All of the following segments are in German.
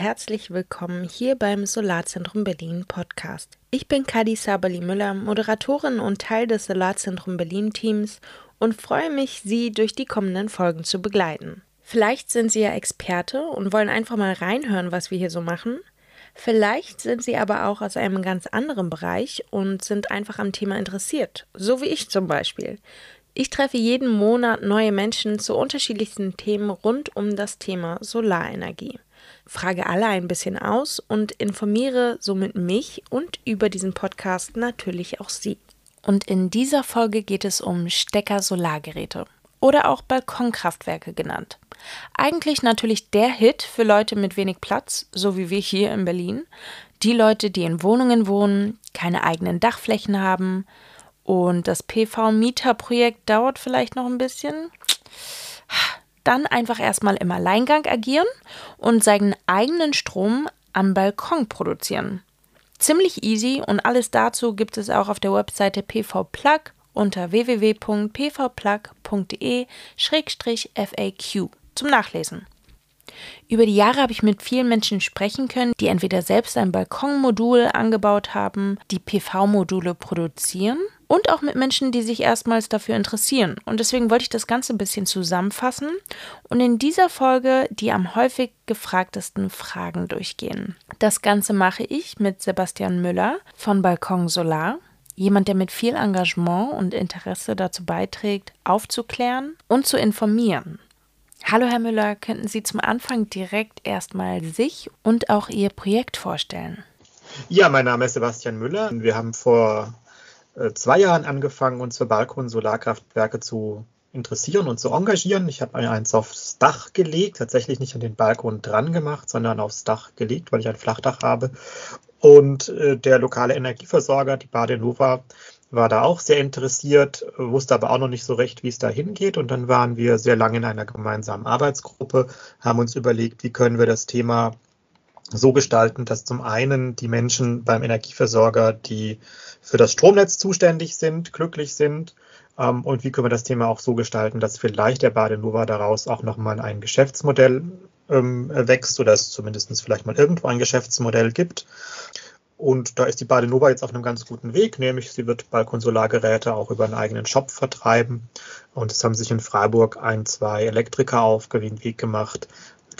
herzlich willkommen hier beim Solarzentrum Berlin Podcast. Ich bin Kadi Sabali Müller, Moderatorin und Teil des Solarzentrum Berlin Teams und freue mich, Sie durch die kommenden Folgen zu begleiten. Vielleicht sind Sie ja Experte und wollen einfach mal reinhören, was wir hier so machen. Vielleicht sind Sie aber auch aus einem ganz anderen Bereich und sind einfach am Thema interessiert, so wie ich zum Beispiel. Ich treffe jeden Monat neue Menschen zu unterschiedlichsten Themen rund um das Thema Solarenergie. Frage alle ein bisschen aus und informiere somit mich und über diesen Podcast natürlich auch Sie. Und in dieser Folge geht es um Stecker-Solargeräte oder auch Balkonkraftwerke genannt. Eigentlich natürlich der Hit für Leute mit wenig Platz, so wie wir hier in Berlin. Die Leute, die in Wohnungen wohnen, keine eigenen Dachflächen haben, und das PV-Mieter-Projekt dauert vielleicht noch ein bisschen, dann einfach erstmal im Alleingang agieren und seinen eigenen Strom am Balkon produzieren. Ziemlich easy und alles dazu gibt es auch auf der Webseite PVPlug unter www.pvplug.de-faq zum Nachlesen. Über die Jahre habe ich mit vielen Menschen sprechen können, die entweder selbst ein Balkonmodul angebaut haben, die PV-Module produzieren und auch mit Menschen, die sich erstmals dafür interessieren. Und deswegen wollte ich das Ganze ein bisschen zusammenfassen und in dieser Folge die am häufig gefragtesten Fragen durchgehen. Das Ganze mache ich mit Sebastian Müller von Balkon Solar. Jemand, der mit viel Engagement und Interesse dazu beiträgt, aufzuklären und zu informieren. Hallo Herr Müller, könnten Sie zum Anfang direkt erstmal sich und auch Ihr Projekt vorstellen? Ja, mein Name ist Sebastian Müller. Wir haben vor zwei Jahren angefangen, uns für Balkon-Solarkraftwerke zu interessieren und zu engagieren. Ich habe eins aufs Dach gelegt, tatsächlich nicht an den Balkon dran gemacht, sondern aufs Dach gelegt, weil ich ein Flachdach habe. Und äh, der lokale Energieversorger, die Badenova, war da auch sehr interessiert, wusste aber auch noch nicht so recht, wie es da hingeht. Und dann waren wir sehr lange in einer gemeinsamen Arbeitsgruppe, haben uns überlegt, wie können wir das Thema so gestalten, dass zum einen die Menschen beim Energieversorger, die für das Stromnetz zuständig sind, glücklich sind. Ähm, und wie können wir das Thema auch so gestalten, dass vielleicht der Badenova daraus auch nochmal ein Geschäftsmodell ähm, wächst oder es zumindest vielleicht mal irgendwo ein Geschäftsmodell gibt. Und da ist die Badenova jetzt auf einem ganz guten Weg, nämlich sie wird Balkonsolargeräte auch über einen eigenen Shop vertreiben. Und es haben sich in Freiburg ein, zwei Elektriker auf den Weg gemacht,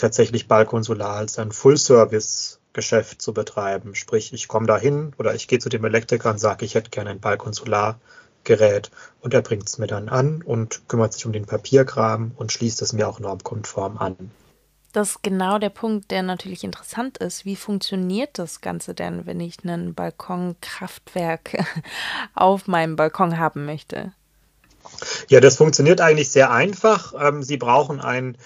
tatsächlich Balkonsolar als ein Full-Service Geschäft zu betreiben. Sprich, ich komme da hin oder ich gehe zu dem Elektriker und sage, ich hätte gerne ein Balkonsolargerät und er bringt es mir dann an und kümmert sich um den Papierkram und schließt es mir auch normkonform an. Das ist genau der Punkt, der natürlich interessant ist. Wie funktioniert das Ganze denn, wenn ich ein Balkonkraftwerk auf meinem Balkon haben möchte? Ja, das funktioniert eigentlich sehr einfach. Ähm, Sie brauchen ein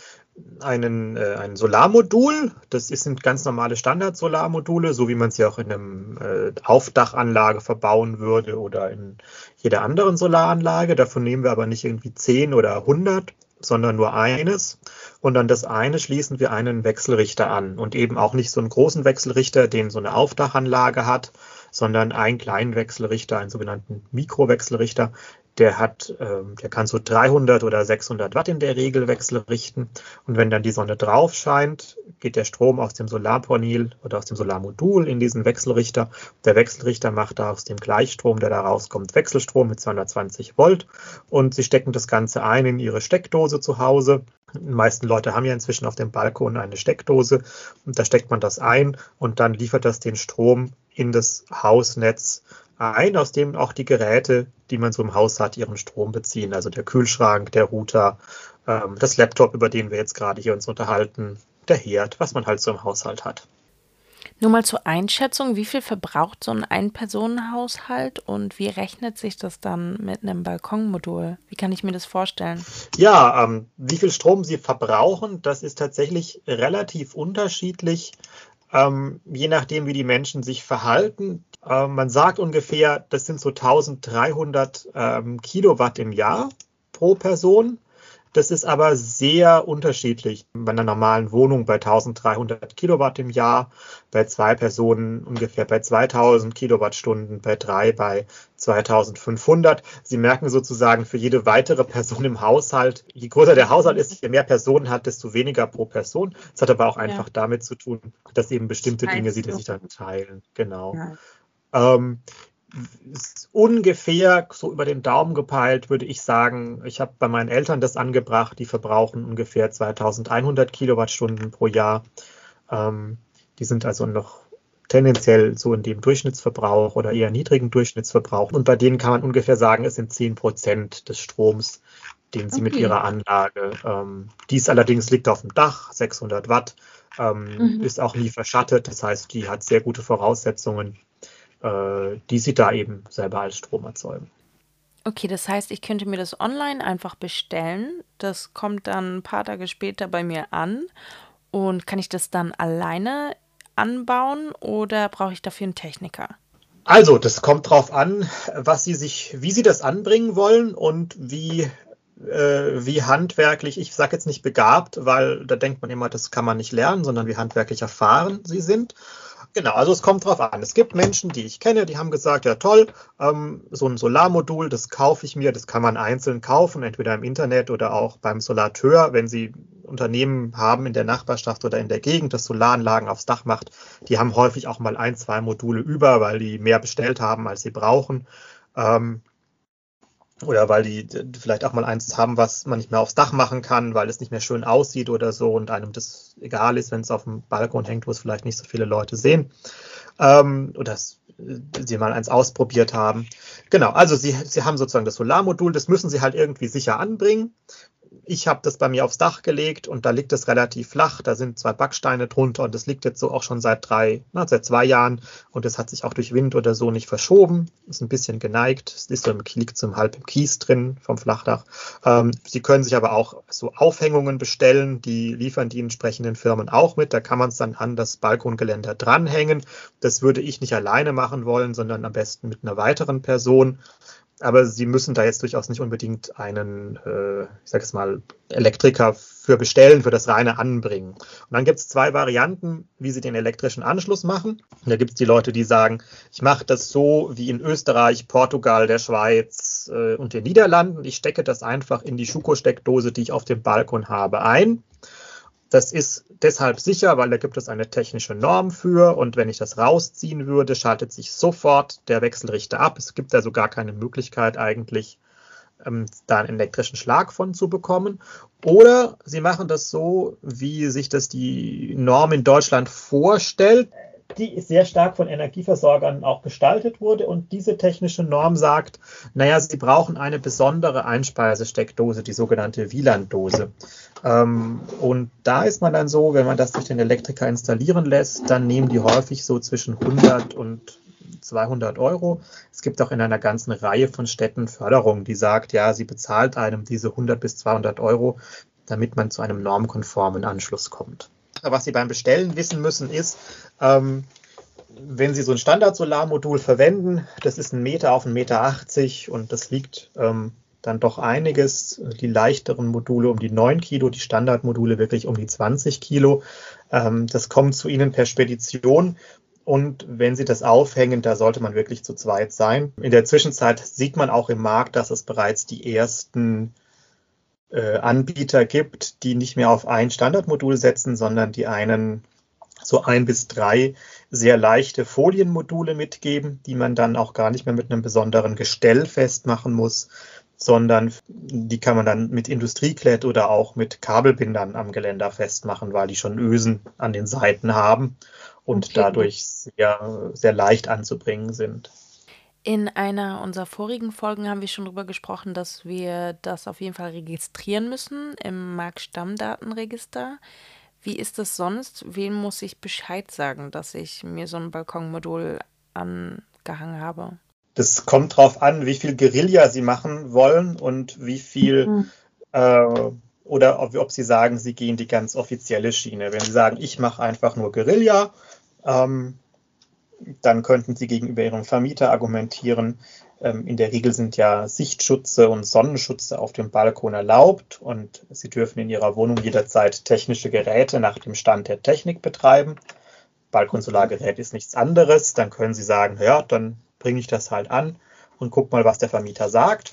einen, äh, ein Solarmodul. Das sind ganz normale Standard-Solarmodule, so wie man sie auch in einem äh, Aufdachanlage verbauen würde oder in jeder anderen Solaranlage. Davon nehmen wir aber nicht irgendwie 10 oder 100, sondern nur eines. Und an das eine schließen wir einen Wechselrichter an und eben auch nicht so einen großen Wechselrichter, den so eine Aufdachanlage hat, sondern einen kleinen Wechselrichter, einen sogenannten Mikrowechselrichter, der hat, ähm, der kann so 300 oder 600 Watt in der Regel wechselrichten. Und wenn dann die Sonne drauf scheint, geht der Strom aus dem Solarpanel oder aus dem Solarmodul in diesen Wechselrichter. Der Wechselrichter macht da aus dem Gleichstrom, der da rauskommt, Wechselstrom mit 220 Volt. Und sie stecken das Ganze ein in ihre Steckdose zu Hause. Die meisten Leute haben ja inzwischen auf dem Balkon eine Steckdose und da steckt man das ein und dann liefert das den Strom in das Hausnetz ein, aus dem auch die Geräte, die man so im Haus hat, ihren Strom beziehen. Also der Kühlschrank, der Router, ähm, das Laptop, über den wir jetzt gerade hier uns unterhalten, der Herd, was man halt so im Haushalt hat. Nur mal zur Einschätzung, wie viel verbraucht so ein Ein-Personen-Haushalt und wie rechnet sich das dann mit einem Balkonmodul? Wie kann ich mir das vorstellen? Ja, ähm, wie viel Strom sie verbrauchen, das ist tatsächlich relativ unterschiedlich, ähm, je nachdem, wie die Menschen sich verhalten. Äh, man sagt ungefähr, das sind so 1300 ähm, Kilowatt im Jahr pro Person. Das ist aber sehr unterschiedlich. Bei einer normalen Wohnung bei 1300 Kilowatt im Jahr, bei zwei Personen ungefähr bei 2000 Kilowattstunden, bei drei bei 2500. Sie merken sozusagen für jede weitere Person im Haushalt, je größer der Haushalt ist, je mehr Personen hat, desto weniger pro Person. Das hat aber auch einfach ja. damit zu tun, dass eben bestimmte Dinge sie sich dann teilen. Genau. Ja. Ähm, ungefähr so über den Daumen gepeilt würde ich sagen, ich habe bei meinen Eltern das angebracht, die verbrauchen ungefähr 2100 Kilowattstunden pro Jahr. Ähm, die sind also noch tendenziell so in dem Durchschnittsverbrauch oder eher niedrigen Durchschnittsverbrauch. Und bei denen kann man ungefähr sagen, es sind 10 Prozent des Stroms, den sie okay. mit ihrer Anlage, ähm, dies allerdings liegt auf dem Dach, 600 Watt, ähm, mhm. ist auch nie verschattet, das heißt, die hat sehr gute Voraussetzungen, die sie da eben selber als Strom erzeugen. Okay, das heißt, ich könnte mir das online einfach bestellen. Das kommt dann ein paar Tage später bei mir an. Und kann ich das dann alleine anbauen oder brauche ich dafür einen Techniker? Also, das kommt drauf an, was Sie sich, wie Sie das anbringen wollen und wie, äh, wie handwerklich, ich sage jetzt nicht begabt, weil da denkt man immer, das kann man nicht lernen, sondern wie handwerklich erfahren Sie sind. Genau, also es kommt drauf an. Es gibt Menschen, die ich kenne, die haben gesagt, ja toll, ähm, so ein Solarmodul, das kaufe ich mir, das kann man einzeln kaufen, entweder im Internet oder auch beim Solateur, wenn Sie Unternehmen haben in der Nachbarschaft oder in der Gegend, das Solaranlagen aufs Dach macht. Die haben häufig auch mal ein, zwei Module über, weil die mehr bestellt haben, als sie brauchen. Ähm, oder weil die vielleicht auch mal eins haben, was man nicht mehr aufs Dach machen kann, weil es nicht mehr schön aussieht oder so und einem das egal ist, wenn es auf dem Balkon hängt, wo es vielleicht nicht so viele Leute sehen. Ähm, oder sie mal eins ausprobiert haben. Genau, also sie, sie haben sozusagen das Solarmodul, das müssen sie halt irgendwie sicher anbringen ich habe das bei mir aufs Dach gelegt und da liegt es relativ flach. Da sind zwei Backsteine drunter und das liegt jetzt so auch schon seit drei, na, seit zwei Jahren und es hat sich auch durch Wind oder so nicht verschoben. Ist ein bisschen geneigt. Es ist so im, liegt so halb im Kies drin vom Flachdach. Ähm, Sie können sich aber auch so Aufhängungen bestellen. Die liefern die entsprechenden Firmen auch mit. Da kann man es dann an das Balkongeländer dranhängen. Das würde ich nicht alleine machen wollen, sondern am besten mit einer weiteren Person aber sie müssen da jetzt durchaus nicht unbedingt einen, äh, ich sage es mal, Elektriker für bestellen, für das reine Anbringen. Und dann gibt es zwei Varianten, wie sie den elektrischen Anschluss machen. Und da gibt es die Leute, die sagen, ich mache das so wie in Österreich, Portugal, der Schweiz äh, und den Niederlanden. Ich stecke das einfach in die Schuko-Steckdose, die ich auf dem Balkon habe, ein das ist deshalb sicher, weil da gibt es eine technische Norm für und wenn ich das rausziehen würde, schaltet sich sofort der Wechselrichter ab. Es gibt also gar keine Möglichkeit eigentlich, ähm, da einen elektrischen Schlag von zu bekommen. Oder Sie machen das so, wie sich das die Norm in Deutschland vorstellt die sehr stark von Energieversorgern auch gestaltet wurde. Und diese technische Norm sagt, naja, sie brauchen eine besondere Einspeisesteckdose, die sogenannte Wieland-Dose. Ähm, und da ist man dann so, wenn man das durch den Elektriker installieren lässt, dann nehmen die häufig so zwischen 100 und 200 Euro. Es gibt auch in einer ganzen Reihe von Städten Förderung, die sagt, ja, sie bezahlt einem diese 100 bis 200 Euro, damit man zu einem normkonformen Anschluss kommt. Was Sie beim Bestellen wissen müssen, ist, ähm, wenn Sie so ein Standard-Solarmodul verwenden, das ist ein Meter auf einen Meter 80 und das liegt ähm, dann doch einiges. Die leichteren Module um die 9 Kilo, die Standardmodule wirklich um die 20 Kilo. Ähm, das kommt zu Ihnen per Spedition. Und wenn Sie das aufhängen, da sollte man wirklich zu zweit sein. In der Zwischenzeit sieht man auch im Markt, dass es bereits die ersten äh, Anbieter gibt, die nicht mehr auf ein Standardmodul setzen, sondern die einen so ein bis drei sehr leichte Folienmodule mitgeben, die man dann auch gar nicht mehr mit einem besonderen Gestell festmachen muss, sondern die kann man dann mit Industrieklett oder auch mit Kabelbindern am Geländer festmachen, weil die schon Ösen an den Seiten haben und okay. dadurch sehr, sehr leicht anzubringen sind. In einer unserer vorigen Folgen haben wir schon darüber gesprochen, dass wir das auf jeden Fall registrieren müssen im Marktstammdatenregister. Wie ist das sonst? Wem muss ich Bescheid sagen, dass ich mir so ein Balkonmodul angehangen habe? Das kommt darauf an, wie viel Guerilla Sie machen wollen und wie viel mhm. äh, oder ob, ob, Sie sagen, Sie gehen die ganz offizielle Schiene. Wenn Sie sagen, ich mache einfach nur Guerilla, ähm, dann könnten Sie gegenüber Ihrem Vermieter argumentieren, ähm, in der Regel sind ja Sichtschutze und Sonnenschutze auf dem Balkon erlaubt und Sie dürfen in Ihrer Wohnung jederzeit technische Geräte nach dem Stand der Technik betreiben. Balkonsolargerät ist nichts anderes. Dann können Sie sagen, ja, dann bringe ich das halt an und guck mal, was der Vermieter sagt.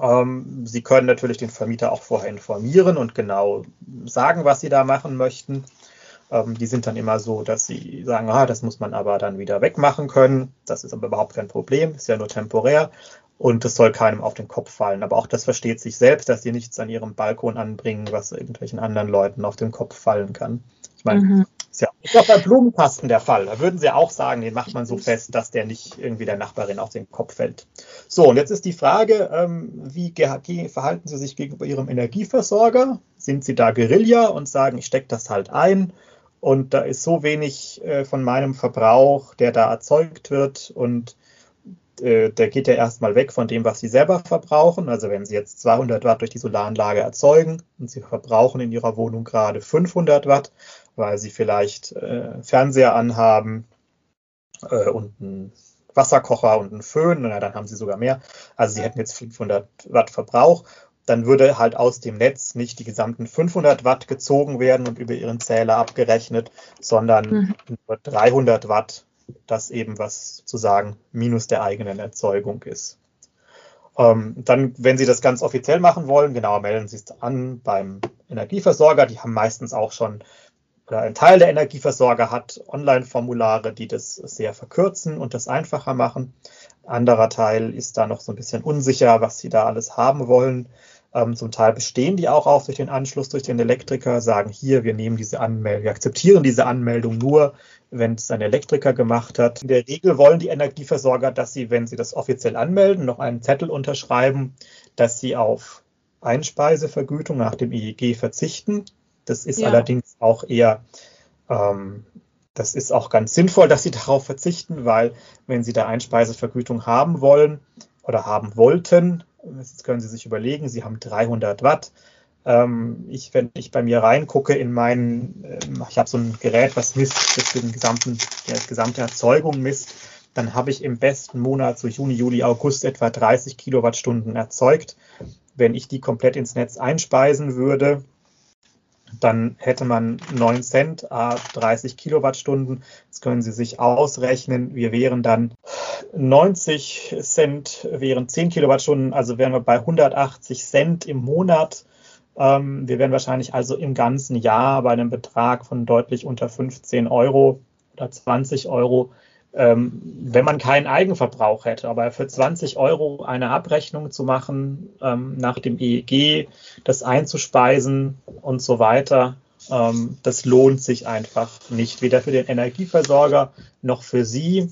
Ähm, Sie können natürlich den Vermieter auch vorher informieren und genau sagen, was Sie da machen möchten. Ähm, die sind dann immer so, dass sie sagen, ah, das muss man aber dann wieder wegmachen können. Das ist aber überhaupt kein Problem, ist ja nur temporär und das soll keinem auf den Kopf fallen. Aber auch das versteht sich selbst, dass sie nichts an ihrem Balkon anbringen, was irgendwelchen anderen Leuten auf den Kopf fallen kann. Ich meine, mhm. ist ja ist auch beim Blumenkasten der Fall. Da würden sie auch sagen, den macht man so fest, dass der nicht irgendwie der Nachbarin auf den Kopf fällt. So, und jetzt ist die Frage, ähm, wie verhalten Sie sich gegenüber Ihrem Energieversorger? Sind Sie da Guerilla und sagen, ich stecke das halt ein? Und da ist so wenig äh, von meinem Verbrauch, der da erzeugt wird. Und äh, der geht ja erstmal weg von dem, was Sie selber verbrauchen. Also wenn Sie jetzt 200 Watt durch die Solaranlage erzeugen und Sie verbrauchen in Ihrer Wohnung gerade 500 Watt, weil Sie vielleicht äh, Fernseher anhaben äh, und einen Wasserkocher und einen Föhn, na, dann haben Sie sogar mehr. Also Sie hätten jetzt 500 Watt Verbrauch dann würde halt aus dem Netz nicht die gesamten 500 Watt gezogen werden und über ihren Zähler abgerechnet, sondern mhm. nur 300 Watt, das eben was sozusagen minus der eigenen Erzeugung ist. Ähm, dann, wenn Sie das ganz offiziell machen wollen, genau, melden Sie es an beim Energieversorger. Die haben meistens auch schon, oder ein Teil der Energieversorger hat Online-Formulare, die das sehr verkürzen und das einfacher machen. Anderer Teil ist da noch so ein bisschen unsicher, was sie da alles haben wollen. Ähm, zum Teil bestehen die auch auf durch den Anschluss durch den Elektriker, sagen hier, wir nehmen diese Anmeldung, wir akzeptieren diese Anmeldung nur, wenn es ein Elektriker gemacht hat. In der Regel wollen die Energieversorger, dass sie, wenn sie das offiziell anmelden, noch einen Zettel unterschreiben, dass sie auf Einspeisevergütung nach dem EEG verzichten. Das ist ja. allerdings auch eher, ähm, das ist auch ganz sinnvoll, dass sie darauf verzichten, weil wenn sie da Einspeisevergütung haben wollen oder haben wollten, Jetzt können Sie sich überlegen, Sie haben 300 Watt. Ähm, ich, wenn ich bei mir reingucke in meinen, ähm, ich habe so ein Gerät, was misst, das den gesamten, die gesamte Erzeugung misst, dann habe ich im besten Monat, so Juni, Juli, August, etwa 30 Kilowattstunden erzeugt. Wenn ich die komplett ins Netz einspeisen würde, dann hätte man 9 Cent, 30 Kilowattstunden. Das können Sie sich ausrechnen. Wir wären dann 90 Cent, wären 10 Kilowattstunden, also wären wir bei 180 Cent im Monat. Ähm, wir wären wahrscheinlich also im ganzen Jahr bei einem Betrag von deutlich unter 15 Euro oder 20 Euro ähm, wenn man keinen Eigenverbrauch hätte. Aber für 20 Euro eine Abrechnung zu machen, ähm, nach dem EEG, das einzuspeisen und so weiter, ähm, das lohnt sich einfach nicht. Weder für den Energieversorger noch für Sie.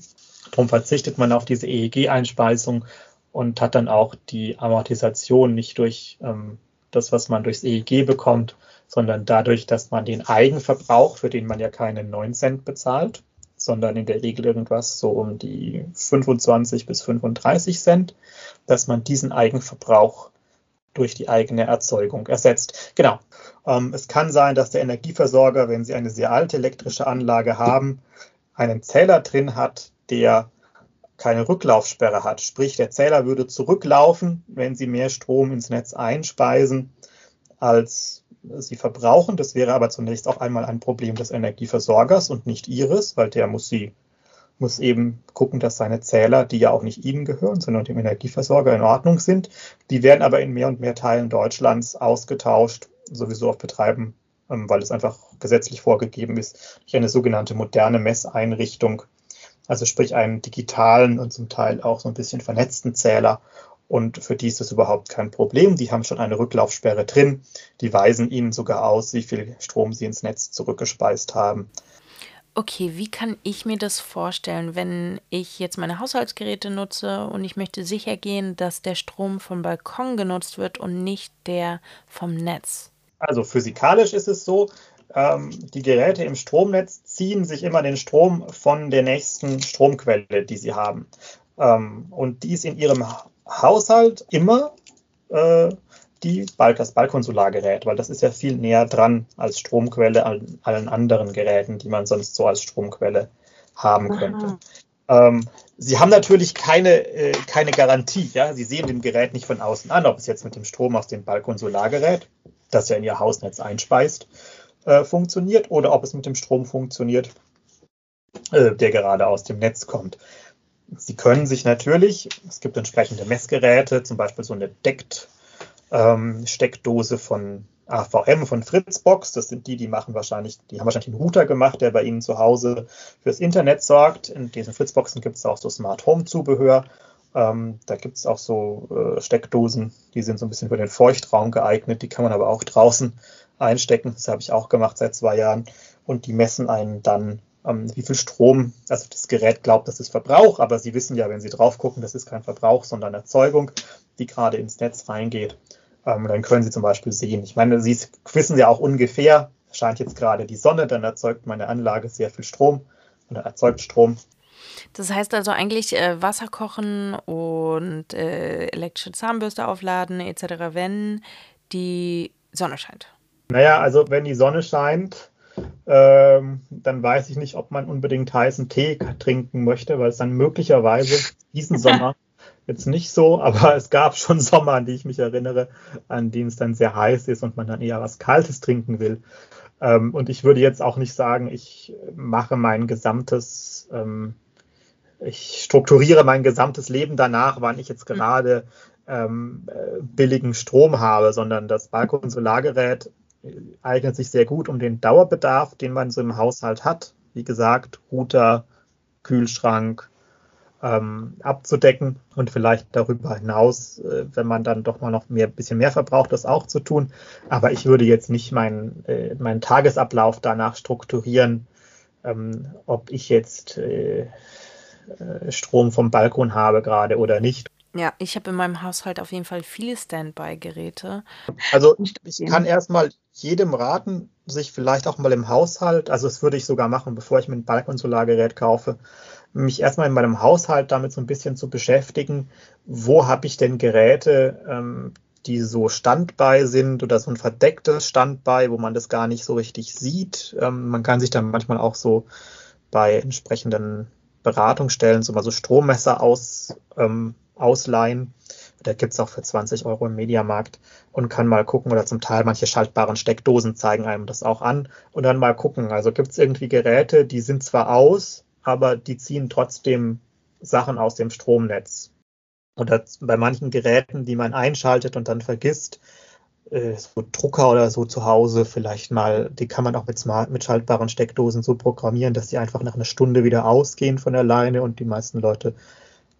Darum verzichtet man auf diese EEG-Einspeisung und hat dann auch die Amortisation nicht durch ähm, das, was man durchs EEG bekommt, sondern dadurch, dass man den Eigenverbrauch, für den man ja keinen 9 Cent bezahlt, sondern in der Regel irgendwas so um die 25 bis 35 Cent, dass man diesen Eigenverbrauch durch die eigene Erzeugung ersetzt. Genau. Ähm, es kann sein, dass der Energieversorger, wenn Sie eine sehr alte elektrische Anlage haben, einen Zähler drin hat, der keine Rücklaufsperre hat. Sprich, der Zähler würde zurücklaufen, wenn Sie mehr Strom ins Netz einspeisen, als sie verbrauchen. Das wäre aber zunächst auch einmal ein Problem des Energieversorgers und nicht ihres, weil der muss sie muss eben gucken, dass seine Zähler, die ja auch nicht ihnen gehören, sondern dem Energieversorger in Ordnung sind. Die werden aber in mehr und mehr Teilen Deutschlands ausgetauscht, sowieso auf Betreiben, ähm, weil es einfach gesetzlich vorgegeben ist, durch eine sogenannte moderne Messeinrichtung, also sprich einen digitalen und zum Teil auch so ein bisschen vernetzten Zähler. Und für die ist das überhaupt kein Problem. Die haben schon eine Rücklaufsperre drin. Die weisen ihnen sogar aus, wie viel Strom sie ins Netz zurückgespeist haben. Okay, wie kann ich mir das vorstellen, wenn ich jetzt meine Haushaltsgeräte nutze und ich möchte sicher gehen, dass der Strom vom Balkon genutzt wird und nicht der vom Netz? Also physikalisch ist es so, ähm, die Geräte im Stromnetz ziehen sich immer den Strom von der nächsten Stromquelle, die sie haben. Ähm, und die ist in ihrem Haushalt immer äh, die das Balkonsolargerät, weil das ist ja viel näher dran als Stromquelle an allen anderen Geräten, die man sonst so als Stromquelle haben könnte. Ähm, Sie haben natürlich keine, äh, keine Garantie. Ja? Sie sehen dem Gerät nicht von außen an, ob es jetzt mit dem Strom aus dem Balkon-Solargerät, das ja in Ihr Hausnetz einspeist, äh, funktioniert oder ob es mit dem Strom funktioniert, äh, der gerade aus dem Netz kommt. Sie können sich natürlich, es gibt entsprechende Messgeräte, zum Beispiel so eine Deckt-Steckdose ähm, von AVM von Fritzbox. Das sind die, die machen wahrscheinlich, die haben wahrscheinlich einen Router gemacht, der bei Ihnen zu Hause fürs Internet sorgt. In diesen Fritzboxen gibt es auch so Smart Home Zubehör. Ähm, da gibt es auch so äh, Steckdosen, die sind so ein bisschen für den Feuchtraum geeignet. Die kann man aber auch draußen einstecken. Das habe ich auch gemacht seit zwei Jahren. Und die messen einen dann, ähm, wie viel Strom, also das Gerät glaubt, das ist Verbrauch, aber Sie wissen ja, wenn Sie drauf gucken, das ist kein Verbrauch, sondern Erzeugung, die gerade ins Netz reingeht. Ähm, dann können Sie zum Beispiel sehen, ich meine, Sie wissen ja auch ungefähr, scheint jetzt gerade die Sonne, dann erzeugt meine Anlage sehr viel Strom oder erzeugt Strom. Das heißt also eigentlich äh, Wasser kochen und äh, elektrische Zahnbürste aufladen etc., wenn die Sonne scheint. Naja, also wenn die Sonne scheint, ähm, dann weiß ich nicht, ob man unbedingt heißen Tee trinken möchte, weil es dann möglicherweise diesen Sommer jetzt nicht so, aber es gab schon Sommer, an die ich mich erinnere, an denen es dann sehr heiß ist und man dann eher was Kaltes trinken will. Ähm, und ich würde jetzt auch nicht sagen, ich mache mein gesamtes, ähm, ich strukturiere mein gesamtes Leben danach, wann ich jetzt hm. gerade ähm, äh, billigen Strom habe, sondern das Balkon-Solargerät eignet sich sehr gut um den Dauerbedarf, den man so im Haushalt hat. Wie gesagt, Router, Kühlschrank, ähm, abzudecken und vielleicht darüber hinaus, äh, wenn man dann doch mal noch mehr, bisschen mehr verbraucht, das auch zu tun. Aber ich würde jetzt nicht meinen, äh, meinen Tagesablauf danach strukturieren, ähm, ob ich jetzt äh, äh Strom vom Balkon habe gerade oder nicht. Ja, ich habe in meinem Haushalt auf jeden Fall viele Standby-Geräte. Also ich kann erstmal jedem raten, sich vielleicht auch mal im Haushalt, also das würde ich sogar machen, bevor ich mir ein Balkonsolargerät kaufe, mich erstmal in meinem Haushalt damit so ein bisschen zu beschäftigen, wo habe ich denn Geräte, ähm, die so Standby sind oder so ein verdecktes Standby, wo man das gar nicht so richtig sieht. Ähm, man kann sich dann manchmal auch so bei entsprechenden Beratungsstellen so mal so Strommesser aus, ähm, ausleihen. Da gibt es auch für 20 Euro im Mediamarkt und kann mal gucken oder zum Teil manche schaltbaren Steckdosen zeigen einem das auch an und dann mal gucken. Also gibt es irgendwie Geräte, die sind zwar aus, aber die ziehen trotzdem Sachen aus dem Stromnetz. Oder bei manchen Geräten, die man einschaltet und dann vergisst, äh, so Drucker oder so zu Hause vielleicht mal, die kann man auch mit, smart, mit schaltbaren Steckdosen so programmieren, dass die einfach nach einer Stunde wieder ausgehen von alleine und die meisten Leute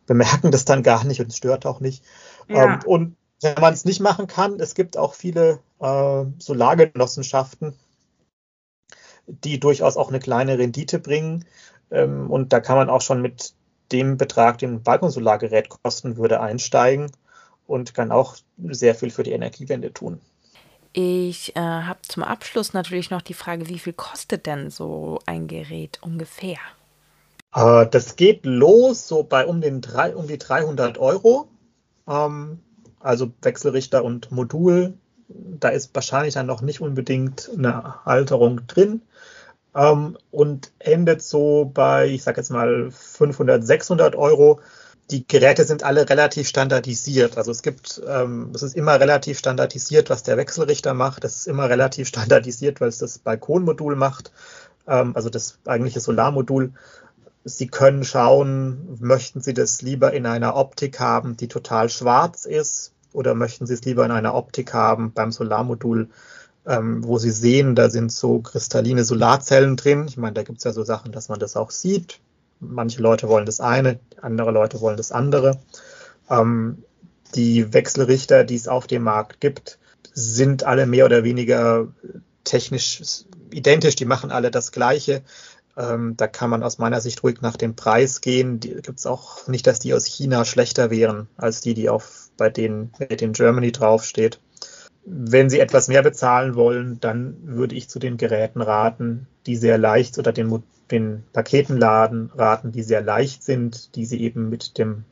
bemerken das dann gar nicht und es stört auch nicht. Ja. Ähm, und wenn man es nicht machen kann, es gibt auch viele äh, Solargenossenschaften, die durchaus auch eine kleine Rendite bringen. Ähm, und da kann man auch schon mit dem Betrag, den ein Balkonsolargerät kosten würde, einsteigen und kann auch sehr viel für die Energiewende tun. Ich äh, habe zum Abschluss natürlich noch die Frage, wie viel kostet denn so ein Gerät ungefähr? Äh, das geht los so bei um, den drei, um die 300 Euro. Ähm, also Wechselrichter und Modul. Da ist wahrscheinlich dann noch nicht unbedingt eine Halterung drin ähm, und endet so bei, ich sage jetzt mal 500, 600 Euro. Die Geräte sind alle relativ standardisiert. Also es gibt, ähm, es ist immer relativ standardisiert, was der Wechselrichter macht. Es ist immer relativ standardisiert, weil es das Balkonmodul macht, ähm, also das eigentliche Solarmodul. Sie können schauen, möchten Sie das lieber in einer Optik haben, die total schwarz ist, oder möchten Sie es lieber in einer Optik haben beim Solarmodul, ähm, wo Sie sehen, da sind so kristalline Solarzellen drin. Ich meine, da gibt es ja so Sachen, dass man das auch sieht. Manche Leute wollen das eine, andere Leute wollen das andere. Ähm, die Wechselrichter, die es auf dem Markt gibt, sind alle mehr oder weniger technisch identisch. Die machen alle das Gleiche. Ähm, da kann man aus meiner Sicht ruhig nach dem Preis gehen. Gibt es auch nicht, dass die aus China schlechter wären als die, die auf bei denen Made in Germany draufsteht. Wenn Sie etwas mehr bezahlen wollen, dann würde ich zu den Geräten raten, die sehr leicht oder den, den Paketenladen raten, die sehr leicht sind, die Sie eben mit dem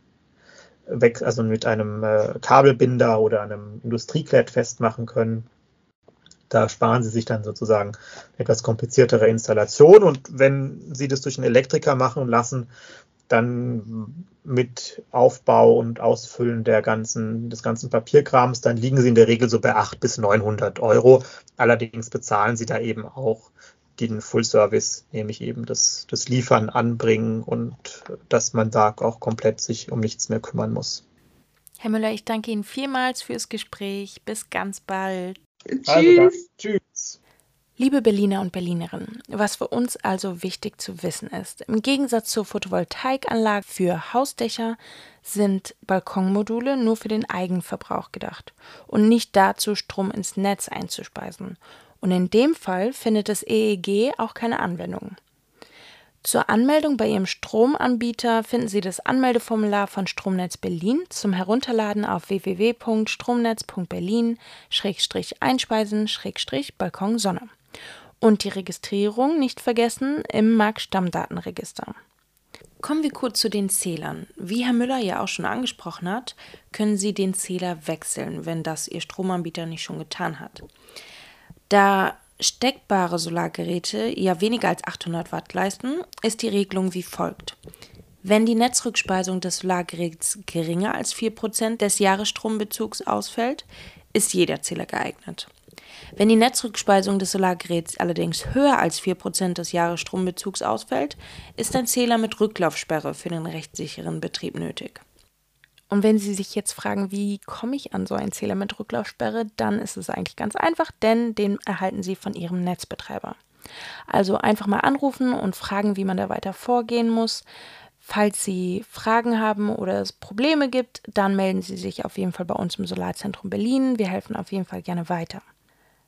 also mit einem äh, Kabelbinder oder einem Industrieklett festmachen können. Da sparen Sie sich dann sozusagen etwas kompliziertere Installation. Und wenn Sie das durch einen Elektriker machen lassen, dann mit Aufbau und Ausfüllen der ganzen, des ganzen Papierkrams, dann liegen sie in der Regel so bei 800 bis 900 Euro. Allerdings bezahlen sie da eben auch den Full Service, nämlich eben das, das Liefern, Anbringen und dass man da auch komplett sich um nichts mehr kümmern muss. Herr Müller, ich danke Ihnen vielmals fürs Gespräch. Bis ganz bald. Tschüss. Also tschüss. Liebe Berliner und Berlinerinnen, was für uns also wichtig zu wissen ist, im Gegensatz zur Photovoltaikanlage für Hausdächer sind Balkonmodule nur für den Eigenverbrauch gedacht und nicht dazu, Strom ins Netz einzuspeisen. Und in dem Fall findet das EEG auch keine Anwendung. Zur Anmeldung bei Ihrem Stromanbieter finden Sie das Anmeldeformular von Stromnetz Berlin zum Herunterladen auf www.stromnetz.berlin-einspeisen-balkonsonne. Und die Registrierung nicht vergessen im Marktstammdatenregister. Kommen wir kurz zu den Zählern. Wie Herr Müller ja auch schon angesprochen hat, können Sie den Zähler wechseln, wenn das Ihr Stromanbieter nicht schon getan hat. Da steckbare Solargeräte ja weniger als 800 Watt leisten, ist die Regelung wie folgt. Wenn die Netzrückspeisung des Solargeräts geringer als 4% des Jahresstrombezugs ausfällt, ist jeder Zähler geeignet. Wenn die Netzrückspeisung des Solargeräts allerdings höher als 4% des Jahresstrombezugs ausfällt, ist ein Zähler mit Rücklaufsperre für den rechtssicheren Betrieb nötig. Und wenn Sie sich jetzt fragen, wie komme ich an so einen Zähler mit Rücklaufsperre, dann ist es eigentlich ganz einfach, denn den erhalten Sie von Ihrem Netzbetreiber. Also einfach mal anrufen und fragen, wie man da weiter vorgehen muss. Falls Sie Fragen haben oder es Probleme gibt, dann melden Sie sich auf jeden Fall bei uns im Solarzentrum Berlin. Wir helfen auf jeden Fall gerne weiter.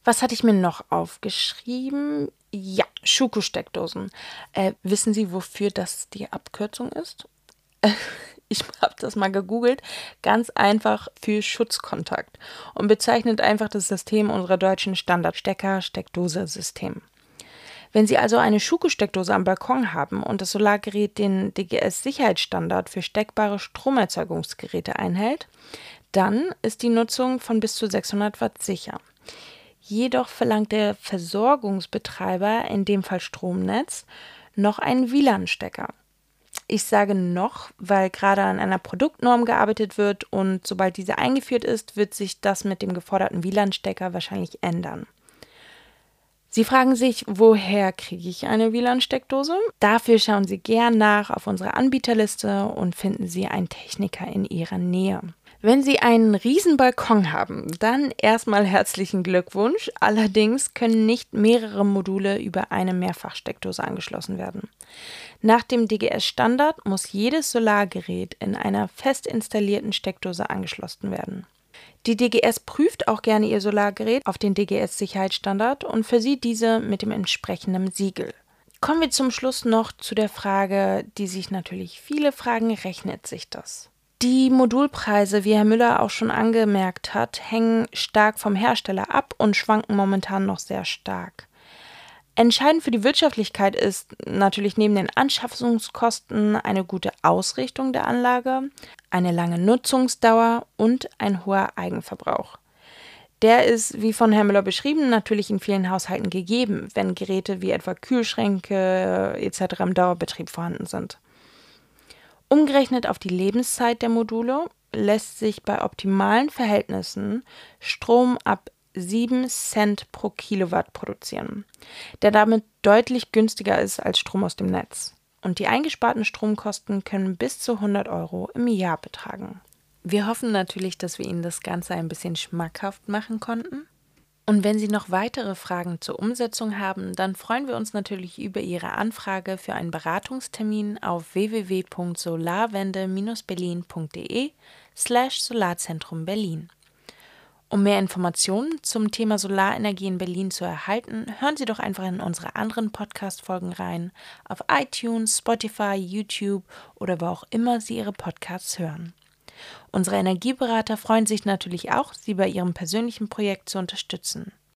Was hatte ich mir noch aufgeschrieben? Ja, Schuko-Steckdosen. Äh, wissen Sie, wofür das die Abkürzung ist? ich habe das mal gegoogelt, ganz einfach für Schutzkontakt und bezeichnet einfach das System unserer deutschen Standard-Stecker-Steckdose-System. Wenn Sie also eine Schuko-Steckdose am Balkon haben und das Solargerät den DGS-Sicherheitsstandard für steckbare Stromerzeugungsgeräte einhält, dann ist die Nutzung von bis zu 600 Watt sicher. Jedoch verlangt der Versorgungsbetreiber, in dem Fall Stromnetz, noch einen WLAN-Stecker. Ich sage noch, weil gerade an einer Produktnorm gearbeitet wird und sobald diese eingeführt ist, wird sich das mit dem geforderten WLAN-Stecker wahrscheinlich ändern. Sie fragen sich, woher kriege ich eine WLAN-Steckdose? Dafür schauen Sie gern nach auf unserer Anbieterliste und finden Sie einen Techniker in Ihrer Nähe. Wenn Sie einen riesen Balkon haben, dann erstmal herzlichen Glückwunsch. Allerdings können nicht mehrere Module über eine Mehrfachsteckdose angeschlossen werden. Nach dem DGS-Standard muss jedes Solargerät in einer fest installierten Steckdose angeschlossen werden. Die DGS prüft auch gerne ihr Solargerät auf den DGS-Sicherheitsstandard und versieht diese mit dem entsprechenden Siegel. Kommen wir zum Schluss noch zu der Frage, die sich natürlich viele fragen, rechnet sich das? Die Modulpreise, wie Herr Müller auch schon angemerkt hat, hängen stark vom Hersteller ab und schwanken momentan noch sehr stark. Entscheidend für die Wirtschaftlichkeit ist natürlich neben den Anschaffungskosten eine gute Ausrichtung der Anlage, eine lange Nutzungsdauer und ein hoher Eigenverbrauch. Der ist, wie von Herrn Müller beschrieben, natürlich in vielen Haushalten gegeben, wenn Geräte wie etwa Kühlschränke etc. im Dauerbetrieb vorhanden sind. Umgerechnet auf die Lebenszeit der Module lässt sich bei optimalen Verhältnissen Strom ab 7 Cent pro Kilowatt produzieren, der damit deutlich günstiger ist als Strom aus dem Netz. Und die eingesparten Stromkosten können bis zu 100 Euro im Jahr betragen. Wir hoffen natürlich, dass wir Ihnen das Ganze ein bisschen schmackhaft machen konnten. Und wenn Sie noch weitere Fragen zur Umsetzung haben, dann freuen wir uns natürlich über Ihre Anfrage für einen Beratungstermin auf www.solarwende-berlin.de slash Solarzentrum Berlin. Um mehr Informationen zum Thema Solarenergie in Berlin zu erhalten, hören Sie doch einfach in unsere anderen Podcast-Folgen rein, auf iTunes, Spotify, YouTube oder wo auch immer Sie Ihre Podcasts hören. Unsere Energieberater freuen sich natürlich auch, Sie bei Ihrem persönlichen Projekt zu unterstützen.